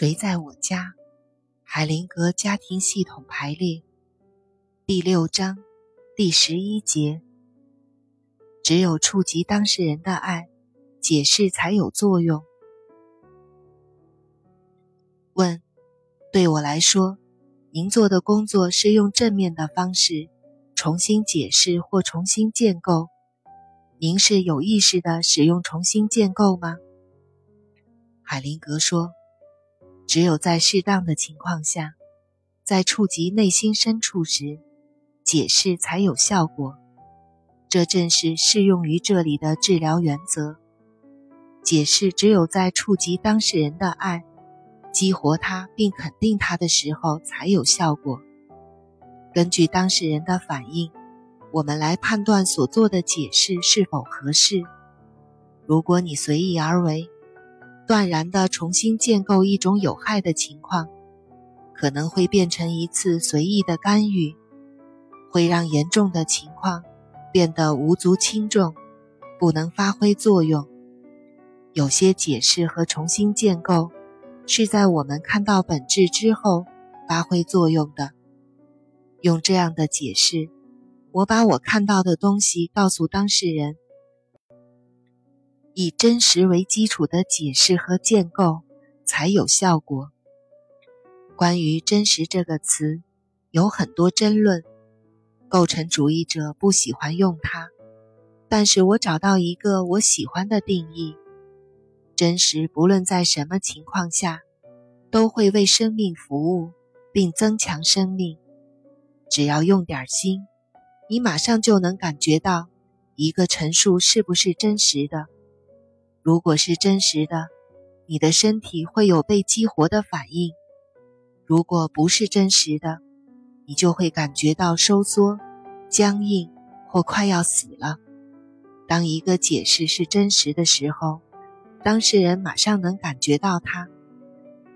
谁在我家？海灵格家庭系统排列第六章第十一节。只有触及当事人的爱，解释才有作用。问：对我来说，您做的工作是用正面的方式重新解释或重新建构。您是有意识的使用重新建构吗？海灵格说。只有在适当的情况下，在触及内心深处时，解释才有效果。这正是适用于这里的治疗原则。解释只有在触及当事人的爱，激活他并肯定他的时候才有效果。根据当事人的反应，我们来判断所做的解释是否合适。如果你随意而为，断然的重新建构一种有害的情况，可能会变成一次随意的干预，会让严重的情况变得无足轻重，不能发挥作用。有些解释和重新建构是在我们看到本质之后发挥作用的。用这样的解释，我把我看到的东西告诉当事人。以真实为基础的解释和建构才有效果。关于“真实”这个词，有很多争论。构成主义者不喜欢用它，但是我找到一个我喜欢的定义：真实，不论在什么情况下，都会为生命服务并增强生命。只要用点心，你马上就能感觉到一个陈述是不是真实的。如果是真实的，你的身体会有被激活的反应；如果不是真实的，你就会感觉到收缩、僵硬或快要死了。当一个解释是真实的时候，当事人马上能感觉到它，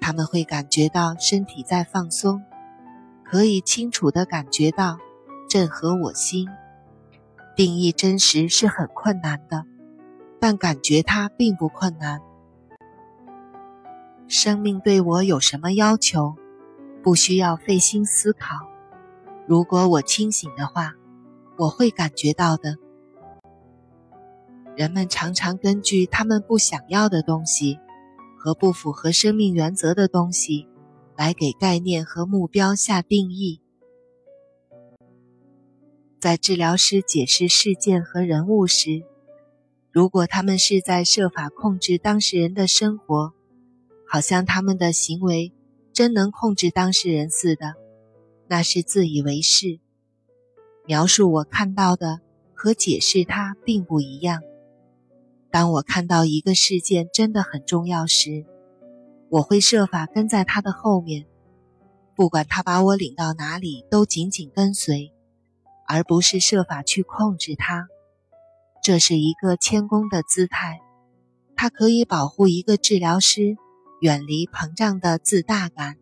他们会感觉到身体在放松，可以清楚地感觉到正合我心。定义真实是很困难的。但感觉它并不困难。生命对我有什么要求？不需要费心思考。如果我清醒的话，我会感觉到的。人们常常根据他们不想要的东西和不符合生命原则的东西，来给概念和目标下定义。在治疗师解释事件和人物时。如果他们是在设法控制当事人的生活，好像他们的行为真能控制当事人似的，那是自以为是。描述我看到的和解释它并不一样。当我看到一个事件真的很重要时，我会设法跟在他的后面，不管他把我领到哪里，都紧紧跟随，而不是设法去控制他。这是一个谦恭的姿态，它可以保护一个治疗师远离膨胀的自大感。